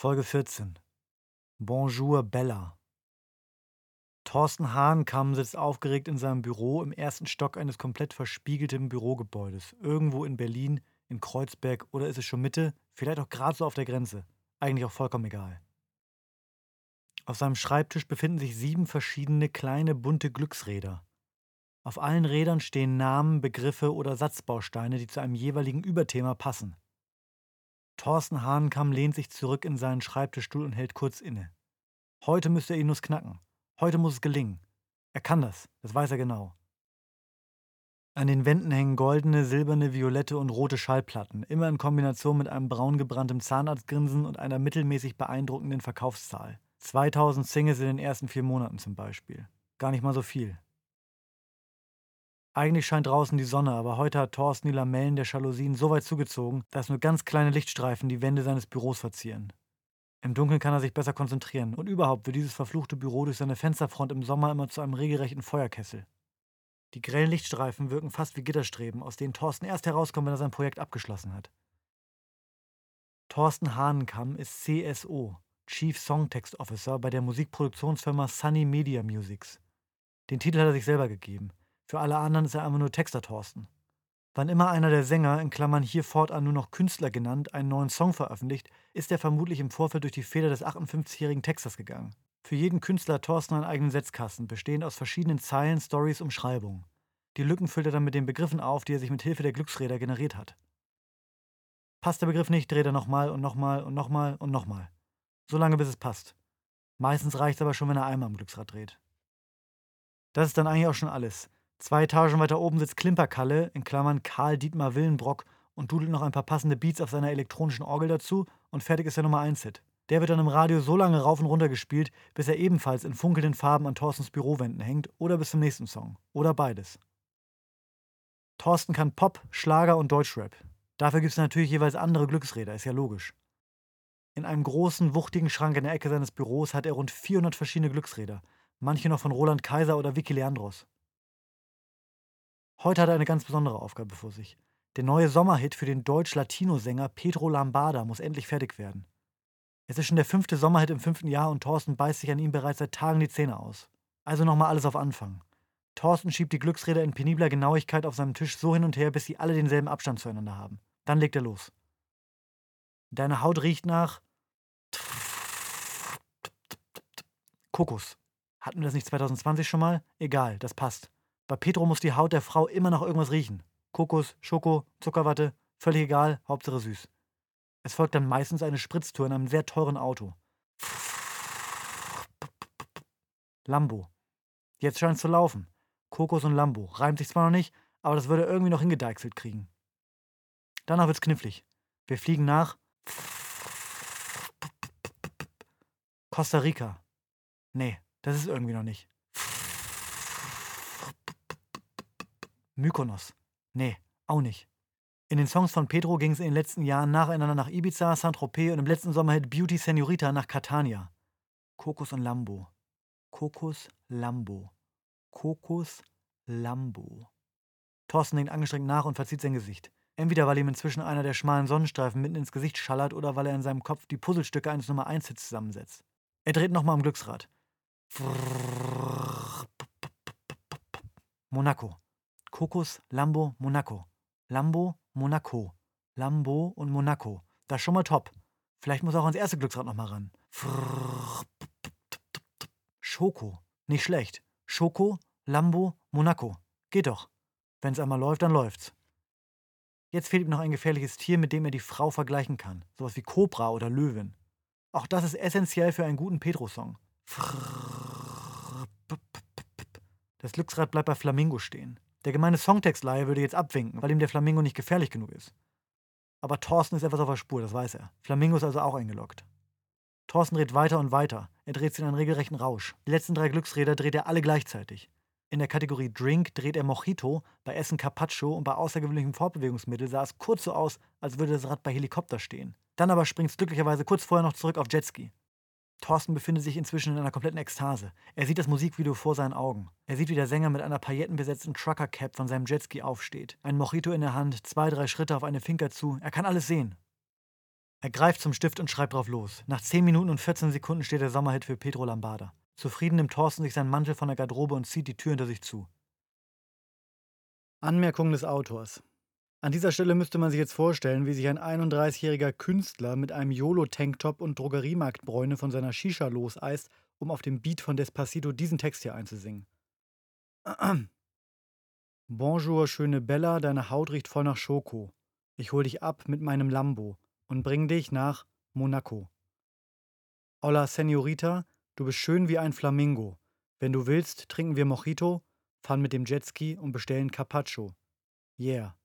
Folge 14. Bonjour Bella. Thorsten Hahnkamm sitzt aufgeregt in seinem Büro im ersten Stock eines komplett verspiegelten Bürogebäudes. Irgendwo in Berlin, in Kreuzberg oder ist es schon Mitte? Vielleicht auch gerade so auf der Grenze. Eigentlich auch vollkommen egal. Auf seinem Schreibtisch befinden sich sieben verschiedene kleine bunte Glücksräder. Auf allen Rädern stehen Namen, Begriffe oder Satzbausteine, die zu einem jeweiligen Überthema passen. Thorsten Hahnkamm lehnt sich zurück in seinen Schreibtischstuhl und hält kurz inne. Heute müsste er ihn nur knacken. Heute muss es gelingen. Er kann das, das weiß er genau. An den Wänden hängen goldene, silberne, violette und rote Schallplatten, immer in Kombination mit einem braungebranntem Zahnarztgrinsen und einer mittelmäßig beeindruckenden Verkaufszahl. 2000 Singles in den ersten vier Monaten zum Beispiel. Gar nicht mal so viel. Eigentlich scheint draußen die Sonne, aber heute hat Thorsten die Lamellen der Jalousien so weit zugezogen, dass nur ganz kleine Lichtstreifen die Wände seines Büros verzieren. Im Dunkeln kann er sich besser konzentrieren und überhaupt wird dieses verfluchte Büro durch seine Fensterfront im Sommer immer zu einem regelrechten Feuerkessel. Die grellen Lichtstreifen wirken fast wie Gitterstreben, aus denen Thorsten erst herauskommt, wenn er sein Projekt abgeschlossen hat. Thorsten Hahnenkamm ist CSO, Chief Songtext Officer bei der Musikproduktionsfirma Sunny Media Musics. Den Titel hat er sich selber gegeben. Für alle anderen ist er einfach nur Texter Thorsten. Wann immer einer der Sänger, in Klammern hier fortan nur noch Künstler genannt, einen neuen Song veröffentlicht, ist er vermutlich im Vorfeld durch die Feder des 58-jährigen Texters gegangen. Für jeden Künstler Thorsten einen eigenen Setzkasten, bestehend aus verschiedenen Zeilen, Stories, Umschreibungen. Die Lücken füllt er dann mit den Begriffen auf, die er sich mit Hilfe der Glücksräder generiert hat. Passt der Begriff nicht, dreht er nochmal und nochmal und nochmal und nochmal. So lange, bis es passt. Meistens reicht es aber schon, wenn er einmal am Glücksrad dreht. Das ist dann eigentlich auch schon alles. Zwei Etagen weiter oben sitzt Klimperkalle, in Klammern Karl Dietmar Willenbrock, und dudelt noch ein paar passende Beats auf seiner elektronischen Orgel dazu und fertig ist der Nummer 1-Hit. Der wird dann im Radio so lange rauf und runter gespielt, bis er ebenfalls in funkelnden Farben an Thorstens Bürowänden hängt oder bis zum nächsten Song. Oder beides. Thorsten kann Pop, Schlager und Deutschrap. Dafür gibt es natürlich jeweils andere Glücksräder, ist ja logisch. In einem großen, wuchtigen Schrank in der Ecke seines Büros hat er rund 400 verschiedene Glücksräder, manche noch von Roland Kaiser oder Vicky Leandros. Heute hat er eine ganz besondere Aufgabe vor sich. Der neue Sommerhit für den Deutsch-Latino-Sänger Pedro Lambada muss endlich fertig werden. Es ist schon der fünfte Sommerhit im fünften Jahr und Thorsten beißt sich an ihm bereits seit Tagen die Zähne aus. Also nochmal alles auf Anfang. Thorsten schiebt die Glücksräder in penibler Genauigkeit auf seinem Tisch so hin und her, bis sie alle denselben Abstand zueinander haben. Dann legt er los. Deine Haut riecht nach Kokos. Hatten wir das nicht 2020 schon mal? Egal, das passt. Bei Petro muss die Haut der Frau immer nach irgendwas riechen. Kokos, Schoko, Zuckerwatte, völlig egal, Hauptsache süß. Es folgt dann meistens eine Spritztour in einem sehr teuren Auto. Lambo. Jetzt scheint es zu laufen. Kokos und Lambo. Reimt sich zwar noch nicht, aber das würde irgendwie noch hingedeichselt kriegen. Danach wird's knifflig. Wir fliegen nach Costa Rica. Nee, das ist irgendwie noch nicht. Mykonos. Nee, auch nicht. In den Songs von Pedro ging es in den letzten Jahren nacheinander nach Ibiza, Saint-Tropez und im letzten Sommerhit Beauty Senorita nach Catania. Kokos und Lambo. Kokos Lambo. Kokos Lambo. Thorsten denkt angestrengt nach und verzieht sein Gesicht. Entweder weil ihm inzwischen einer der schmalen Sonnenstreifen mitten ins Gesicht schallert oder weil er in seinem Kopf die Puzzlestücke eines Nummer 1 Hits zusammensetzt. Er dreht nochmal am Glücksrad. Monaco. Kokos, Lambo, Monaco. Lambo, Monaco. Lambo und Monaco. Das ist schon mal top. Vielleicht muss er auch ans erste Glücksrad nochmal ran. Schoko. Nicht schlecht. Schoko, Lambo, Monaco. Geht doch. Wenn es einmal läuft, dann läuft's. Jetzt fehlt ihm noch ein gefährliches Tier, mit dem er die Frau vergleichen kann. Sowas wie Kobra oder Löwin. Auch das ist essentiell für einen guten Petro-Song. Das Glücksrad bleibt bei Flamingo stehen. Der gemeine Songtextleihe würde jetzt abwinken, weil ihm der Flamingo nicht gefährlich genug ist. Aber Thorsten ist etwas auf der Spur, das weiß er. Flamingo ist also auch eingeloggt. Thorsten dreht weiter und weiter. Er dreht sich in einen regelrechten Rausch. Die letzten drei Glücksräder dreht er alle gleichzeitig. In der Kategorie Drink dreht er Mojito, bei Essen Carpaccio und bei außergewöhnlichem Fortbewegungsmittel sah es kurz so aus, als würde das Rad bei Helikopter stehen. Dann aber springt es glücklicherweise kurz vorher noch zurück auf Jetski. Thorsten befindet sich inzwischen in einer kompletten Ekstase. Er sieht das Musikvideo vor seinen Augen. Er sieht, wie der Sänger mit einer paillettenbesetzten Trucker-Cap von seinem Jetski aufsteht. Ein Mojito in der Hand, zwei, drei Schritte auf eine Finca zu. Er kann alles sehen. Er greift zum Stift und schreibt drauf los. Nach 10 Minuten und 14 Sekunden steht der Sommerhit für Pedro Lambada. Zufrieden nimmt Thorsten sich seinen Mantel von der Garderobe und zieht die Tür hinter sich zu. Anmerkung des Autors. An dieser Stelle müsste man sich jetzt vorstellen, wie sich ein 31-jähriger Künstler mit einem YOLO-Tanktop und Drogeriemarktbräune von seiner Shisha loseist, um auf dem Beat von Despacito diesen Text hier einzusingen. Bonjour, schöne Bella, deine Haut riecht voll nach Schoko. Ich hol dich ab mit meinem Lambo und bring dich nach Monaco. Hola, Senorita, du bist schön wie ein Flamingo. Wenn du willst, trinken wir Mojito, fahren mit dem Jetski und bestellen Carpaccio. Yeah.